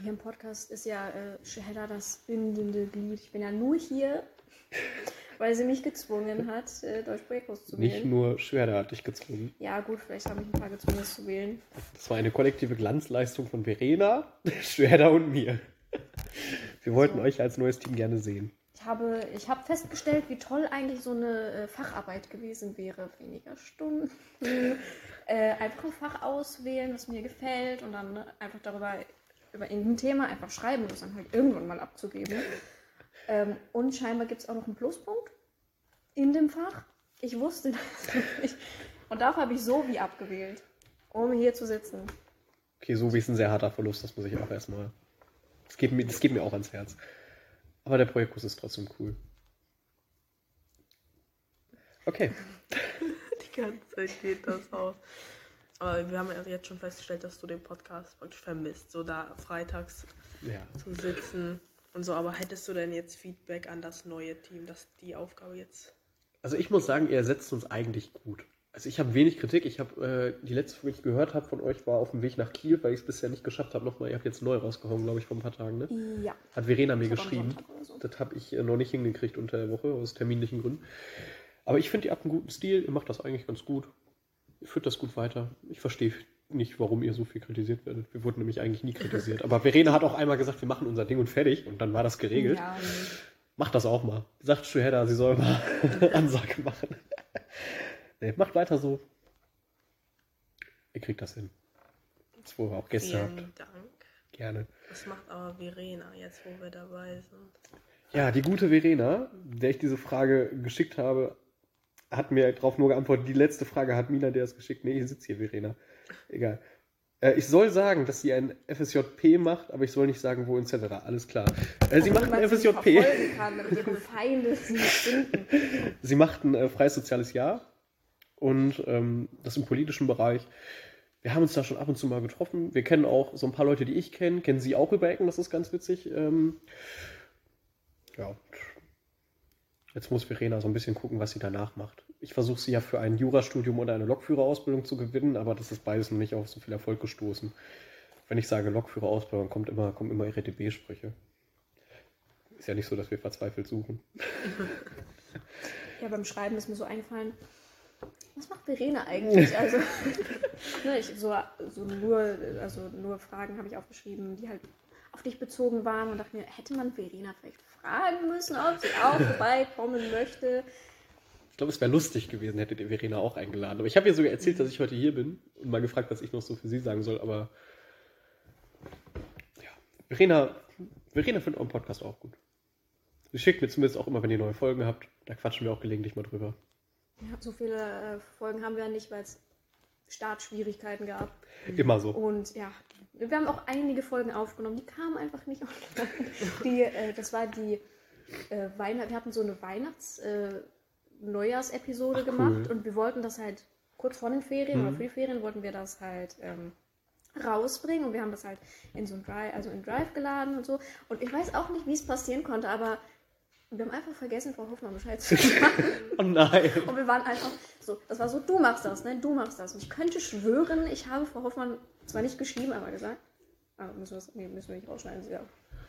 Hier im Podcast ist ja äh, Shaheda das bindende Glied. Ich bin ja nur hier, weil sie mich gezwungen hat, äh, Deutsch-Projektkurs zu wählen. Nicht nur Schwerder hat dich gezwungen. Ja, gut, vielleicht habe ich ein paar gezwungen, es zu wählen. Das war eine kollektive Glanzleistung von Verena, Schwerder und mir. Wir wollten So. euch als neues Team gerne sehen. Ich habe, ich habe festgestellt, wie toll eigentlich so eine äh, Facharbeit gewesen wäre. Weniger Stunden. äh, einfach ein Fach auswählen, was mir gefällt und dann einfach darüber, über irgendein Thema einfach schreiben und es dann halt irgendwann mal abzugeben. Ähm, und scheinbar gibt es auch noch einen Pluspunkt in dem Fach. Ich wusste das nicht. Und dafür habe ich so wie abgewählt, um hier zu sitzen. Okay, so wie es ein sehr harter Verlust, das muss ich auch erstmal. Das geht mir, das geht mir auch ans Herz. Aber der Projektkurs ist trotzdem cool. Okay. Die ganze Zeit geht das aus. Aber wir haben ja jetzt schon festgestellt, dass du den Podcast wirklich vermisst, so da freitags Ja. zu sitzen und so. Aber hättest du denn jetzt Feedback an das neue Team, dass die Aufgabe jetzt. Also ich muss sagen, ihr ersetzt uns eigentlich gut. Also ich habe wenig Kritik. Ich habe äh, die letzte, die ich gehört habe von euch, war auf dem Weg nach Kiel, weil ich es bisher nicht geschafft habe. Nochmal, ihr habt jetzt neu rausgehauen, glaube ich, vor ein paar Tagen. Ne? Ja. Hat Verena mir geschrieben. So. Das habe ich äh, noch nicht hingekriegt unter der Woche, aus terminlichen Gründen. Aber ich finde, ihr habt einen guten Stil. Ihr macht das eigentlich ganz gut. Ihr führt das gut weiter. Ich verstehe nicht, warum ihr so viel kritisiert werdet. Wir wurden nämlich eigentlich nie kritisiert. Aber Verena hat auch einmal gesagt, wir machen unser Ding und fertig. Und dann war das geregelt. Ja. Macht das auch mal. Sagt Schuhedda, sie soll mal Ansage machen. nee, macht weiter so. Ihr kriegt das hin. Das, wo wir auch Gäste habt. Vielen Dank. Gerne. Was macht aber Verena jetzt, wo wir dabei sind? Ja, die gute Verena, der ich diese Frage geschickt habe, hat mir darauf nur geantwortet. Die letzte Frage hat Mina der es geschickt. Nee, ich sitze hier, Verena. Egal. Äh, ich soll sagen, dass sie ein FSJP macht, aber ich soll nicht sagen, wo etc. Alles klar. Äh, sie macht ein FSJP. kann, sie macht ein äh, freies soziales Jahr und ähm, das im politischen Bereich. Wir haben uns da schon ab und zu mal getroffen. Wir kennen auch so ein paar Leute, die ich kenne, kennen sie auch über Ecken, das ist ganz witzig. Ähm, ja, jetzt muss Verena so ein bisschen gucken, was sie danach macht. Ich versuche sie ja für ein Jurastudium oder eine Lokführerausbildung zu gewinnen, aber das ist beides noch nicht auf so viel Erfolg gestoßen. Wenn ich sage Lokführerausbildung, kommt immer, kommen immer ihre DB-Sprüche. Ist ja nicht so, dass wir verzweifelt suchen. Ja, beim Schreiben ist mir so eingefallen, was macht Verena eigentlich? Also, ne, ich, so, so nur, also nur Fragen habe ich aufgeschrieben, die halt auf dich bezogen waren und dachte mir, hätte man Verena vielleicht fragen müssen, ob sie auch vorbeikommen möchte. Ich glaube, es wäre lustig gewesen, hättet ihr Verena auch eingeladen. Aber ich habe ihr sogar erzählt, dass ich heute hier bin und mal gefragt, was ich noch so für sie sagen soll. Aber ja, Verena, Verena findet euren Podcast auch gut. Sie schickt mir zumindest auch immer, wenn ihr neue Folgen habt. Da quatschen wir auch gelegentlich mal drüber. Ja, so viele äh, Folgen haben wir ja nicht, weil es Startschwierigkeiten gab. Immer so. Und ja, wir haben auch einige Folgen aufgenommen, die kamen einfach nicht online. Die, äh, das war die äh, Weihnacht, wir hatten so eine Weihnachts-, äh, Neujahrsepisode Ach, gemacht cool. und wir wollten das halt kurz vor den Ferien Mhm. oder für die Ferien wollten wir das halt ähm, rausbringen und wir haben das halt in so ein Drive, also in Drive geladen und so. Und ich weiß auch nicht, wie es passieren konnte, aber wir haben einfach vergessen, Frau Hoffmann Bescheid zu sagen. Oh nein. Und wir waren einfach so, das war so, du machst das, ne? Du machst das. Und ich könnte schwören, ich habe Frau Hoffmann zwar nicht geschrieben, aber gesagt, ah, müssen, wir das, nee, müssen wir nicht rausschneiden, sie ist ja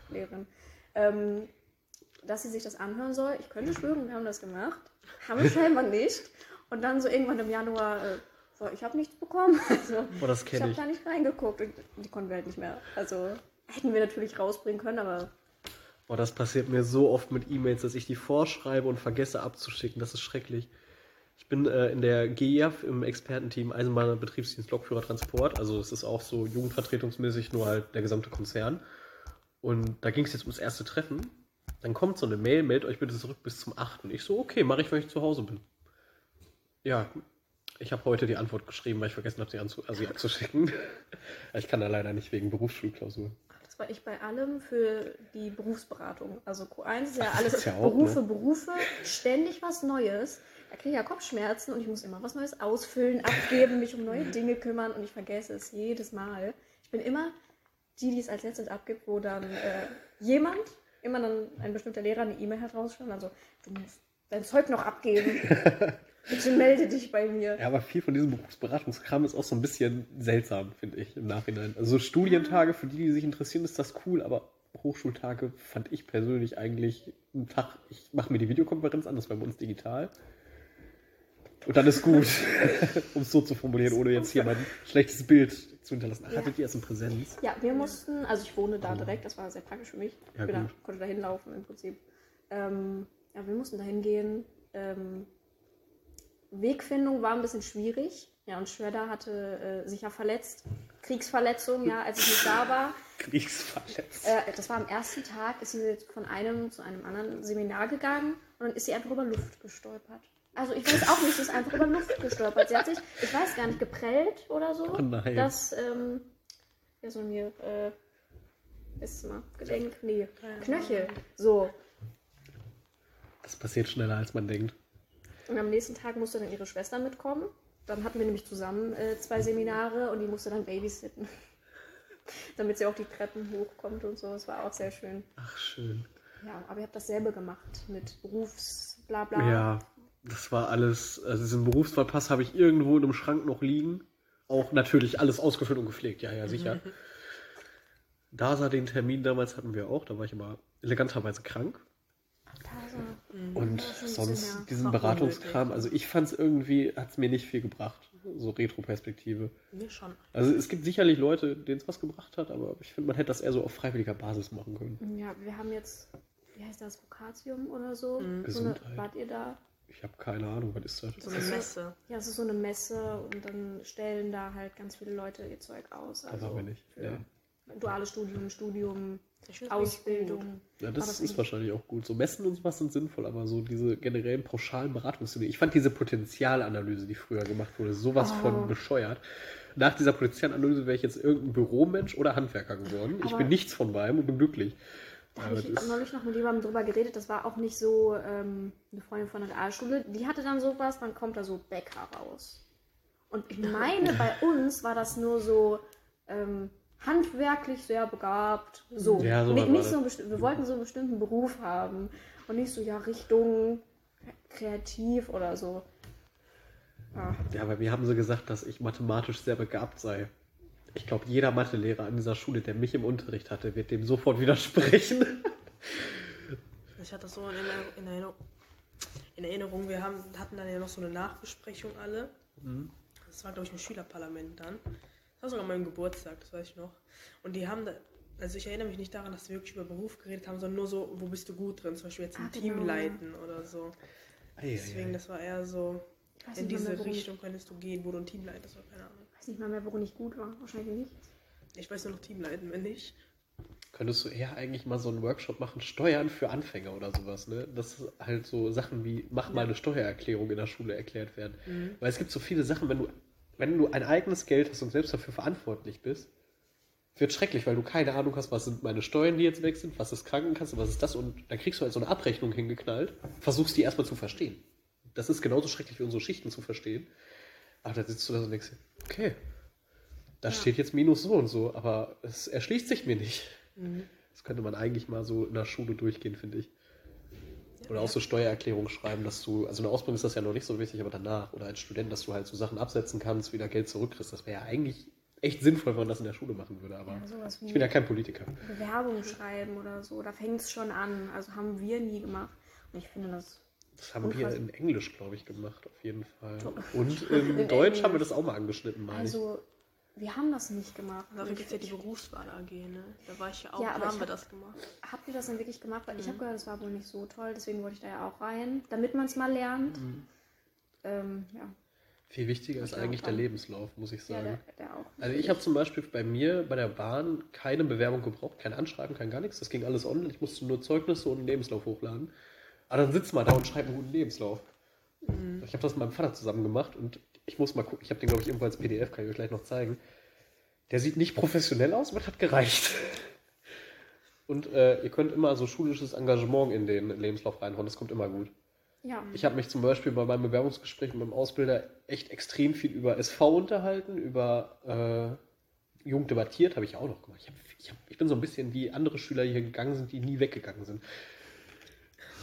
Lehrerin, ähm, dass sie sich das anhören soll. Ich könnte schwören, wir haben das gemacht, haben wir scheinbar nicht. Und dann so irgendwann im Januar, äh, so, ich habe nichts bekommen. Also, Oh, das ich habe da nicht reingeguckt und die konnten wir halt nicht mehr. Also hätten wir natürlich rausbringen können, aber Oh, das passiert mir so oft mit E-Mails, dass ich die vorschreibe und vergesse abzuschicken. Das ist schrecklich. Ich bin äh, in der GEF im Expertenteam Eisenbahner Betriebsdienst Lokführer Transport. Also es ist auch so jugendvertretungsmäßig, nur halt der gesamte Konzern. Und da ging es jetzt ums erste Treffen. Dann kommt so eine Mail, meldet euch bitte zurück bis zum 8. Ich so, okay, mache ich, wenn ich zu Hause bin. Ja, ich habe heute die Antwort geschrieben, weil ich vergessen habe, sie, anzu also sie abzuschicken. ich kann da leider nicht wegen Berufsschulklausur. Das war ich bei allem für die Berufsberatung. Also Q1 ist ja alles ist ja auch, Berufe, ne? Berufe, ständig was Neues. Da kriege ich ja Kopfschmerzen und ich muss immer was Neues ausfüllen, abgeben, mich um neue Dinge kümmern und ich vergesse es jedes Mal. Ich bin immer die, die es als letztes abgibt, wo dann äh, jemand, immer dann ein bestimmter Lehrer eine E-Mail hat rausschreiben, also du musst dein Zeug noch abgeben. Bitte melde dich bei mir. Ja, aber viel von diesem Berufsberatungskram ist auch so ein bisschen seltsam, finde ich, im Nachhinein. Also so Studientage, für die, die sich interessieren, ist das cool, aber Hochschultage fand ich persönlich eigentlich einen Tag, ich mache mir die Videokonferenz an, das war bei uns digital. Und dann ist gut, um es so zu formulieren, ohne jetzt hier mein schlechtes Bild zu hinterlassen. Ja. Hattet ihr es in Präsenz? Ja, wir mussten, also ich wohne da direkt, das war sehr praktisch für mich. Ja, ich bin da, konnte da hinlaufen im Prinzip. Ähm, ja, wir mussten da hingehen. Ähm, Wegfindung war ein bisschen schwierig. Ja, und Schredder hatte äh, sich ja verletzt. Kriegsverletzung, ja, als ich nicht da war. Kriegsverletzt. Äh, das war am ersten Tag, ist sie jetzt von einem zu einem anderen Seminar gegangen und dann ist sie einfach über Luft gestolpert. Also ich weiß auch nicht, sie ist einfach über Luft gestolpert. Sie hat sich, ich weiß gar nicht, geprellt oder so. Oh nein. Das, ähm, ja, so mir, äh, ist mal, Gelenk, nee, Knöchel. So. Das passiert schneller, als man denkt. Und am nächsten Tag musste dann ihre Schwester mitkommen. Dann hatten wir nämlich zusammen äh, zwei Seminare und die musste dann babysitten. Damit sie auch die Treppen hochkommt und so. Das war auch sehr schön. Ach, schön. Ja, aber ihr habt dasselbe gemacht mit Berufsblabla. Ja, das war alles, also diesen Berufswahlpass habe ich irgendwo in einem Schrank noch liegen. Auch natürlich alles ausgefüllt und gepflegt, ja, ja, sicher. DASA, den Termin damals hatten wir auch, da war ich aber eleganterweise krank. Also, Und sonst diesen Beratungskram, also ich fand es irgendwie, hat es mir nicht viel gebracht, so Retro-Perspektive. Mir schon. Also es gibt sicherlich Leute, denen es was gebracht hat, aber ich finde, man hätte das eher so auf freiwilliger Basis machen können. Ja, wir haben jetzt, wie heißt das, Vokatium oder so? Mhm. Gesundheit. wart ihr da? Ich habe keine Ahnung, was ist das? So eine Messe. Ja, es ist so eine Messe und dann stellen da halt ganz viele Leute ihr Zeug aus. Also waren wir nicht. Ja. duales Studium, Studium, Ich Ausbildung. Ja, das das ist wahrscheinlich auch gut. So Messen und sowas sind sinnvoll, aber so diese generellen pauschalen Beratungsstudien. Ich fand diese Potenzialanalyse, die früher gemacht wurde, sowas Oh. von bescheuert. Nach dieser Potenzialanalyse wäre ich jetzt irgendein Büromensch oder Handwerker geworden. ich Aber- bin nichts von beidem und bin glücklich. Da Aber habe ich neulich noch mit jemandem drüber geredet. Das war auch nicht so ähm, eine Freundin von der Realschule. Die hatte dann sowas, dann kommt da so Bäcker raus. Und ich meine, bei uns war das nur so ähm, handwerklich sehr begabt. So. Ja, so nicht, nicht so wir wollten so einen bestimmten Beruf haben. Und nicht so, ja, Richtung kreativ oder so. Ja. Ja, aber mir haben sie gesagt, dass ich mathematisch sehr begabt sei. Ich glaube, jeder Mathelehrer an dieser Schule, der mich im Unterricht hatte, wird dem sofort widersprechen. Ich hatte das so in, Erinner- in, Erinnerung, in Erinnerung, wir haben, hatten dann ja noch so eine Nachbesprechung alle. Das war, glaube ich, ein Schülerparlament dann. Das war sogar mein Geburtstag, das weiß ich noch. Und die haben da, also ich erinnere mich nicht daran, dass wir wirklich über Beruf geredet haben, sondern nur so, wo bist du gut drin, zum Beispiel jetzt im Ah, Team genau. leiten oder so. Deswegen, das war eher so, in diese Richtung könntest du gehen, wo du ein Team leitest oder keine Ahnung. Ich weiß nicht mal mehr, worin ich gut war. Wahrscheinlich nicht. Ich weiß nur noch Team leiten, wenn nicht. Könntest du eher eigentlich mal so einen Workshop machen, Steuern für Anfänger oder sowas, ne? Dass halt so Sachen wie, mach mal eine Steuererklärung in der Schule erklärt werden. Weil es gibt so viele Sachen, wenn du, wenn du ein eigenes Geld hast und selbst dafür verantwortlich bist, wird schrecklich, weil du keine Ahnung hast, was sind meine Steuern, die jetzt weg sind, was ist Krankenkasse, was ist das und dann kriegst du halt so eine Abrechnung hingeknallt, versuchst die erstmal zu verstehen. Das ist genauso schrecklich wie unsere Schichten zu verstehen. Aber da sitzt du da so und denkst, okay, da steht jetzt Minus so und so, aber es erschließt sich mir nicht. Das könnte man eigentlich mal so in der Schule durchgehen, finde ich. Oder auch so Steuererklärungen schreiben, dass du, also in der Ausbildung ist das ja noch nicht so wichtig, aber danach oder als Student, dass du halt so Sachen absetzen kannst, wieder Geld zurückkriegst. Das wäre ja eigentlich echt sinnvoll, wenn man das in der Schule machen würde, aber Ja, ich bin ja kein Politiker. Bewerbung schreiben oder so. Da fängt es schon an. Also haben wir nie gemacht. Und ich finde das. Das haben wir in Englisch, glaube ich, gemacht, auf jeden Fall. Und in, In Deutsch haben wir Englisch. das auch mal angeschnitten, meine ich. Also, wir haben das nicht gemacht. Dafür Und gibt es ja die Berufswahl AG, ne? Da war ich ja auch, Ja, da aber haben ich wir hab- das gemacht. Habt ihr das denn wirklich gemacht? Weil ich habe gehört, es war wohl nicht so toll. Deswegen wollte ich da ja auch rein. Damit man es mal lernt. Ähm, ja. Viel wichtiger ist Ja, eigentlich der dann. Lebenslauf, muss ich ja, sagen. der, der auch. Also ich habe zum Beispiel bei mir bei der Bahn keine Bewerbung gebraucht, kein Anschreiben, kein gar nichts. Das ging alles online. Ich musste nur Zeugnisse und einen Lebenslauf hochladen. Aber dann sitzt mal da und schreibt einen guten Lebenslauf. Ich habe das mit meinem Vater zusammen gemacht und ich muss mal gucken. Ich habe den, glaube ich, irgendwo als PDF, kann ich euch gleich noch zeigen. Der sieht nicht professionell aus, aber hat gereicht. Und äh, ihr könnt immer so schulisches Engagement in den Lebenslauf reinhauen. Das kommt immer gut. Ja. Ich habe mich zum Beispiel bei meinem Bewerbungsgespräch mit meinem Ausbilder echt extrem viel über SV unterhalten, über äh, Jung debattiert, habe ich auch noch gemacht. Ich, hab, ich, hab, ich bin so ein bisschen wie andere Schüler, die hier gegangen sind, die nie weggegangen sind.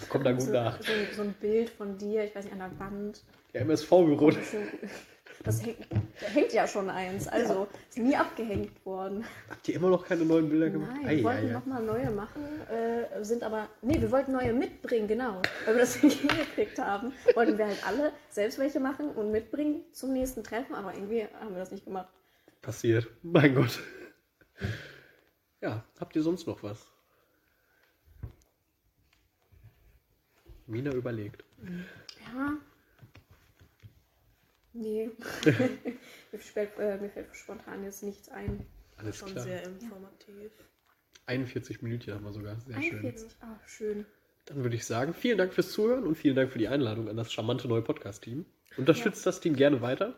Kommt da gut so, nach. So, ein- so ein Bild von dir, ich weiß nicht, an der Wand. Ja, MSV-Büro. Das hängt, da hängt ja schon eins, also ist nie abgehängt worden. Habt ihr immer noch keine neuen Bilder gemacht? Nein, Ei, wir wollten nochmal neue machen, äh, sind aber, nee, wir wollten neue mitbringen, genau. Weil wir das nicht hingekriegt haben, wollten wir halt alle selbst welche machen und mitbringen zum nächsten Treffen, aber irgendwie haben wir das nicht gemacht. Passiert. Mein Gott. Ja, habt ihr sonst noch was? Mina überlegt. Ja. Nee. mir, fällt, äh, mir fällt spontan jetzt nichts ein. Alles Schon klar. sehr informativ. 41 Minuten haben wir sogar. Sehr schön. 41. Ah, schön. Dann würde ich sagen, vielen Dank fürs Zuhören und vielen Dank für die Einladung an das charmante neue Podcast-Team. Unterstützt das Team gerne weiter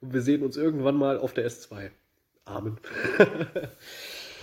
und wir sehen uns irgendwann mal auf der S2. Amen.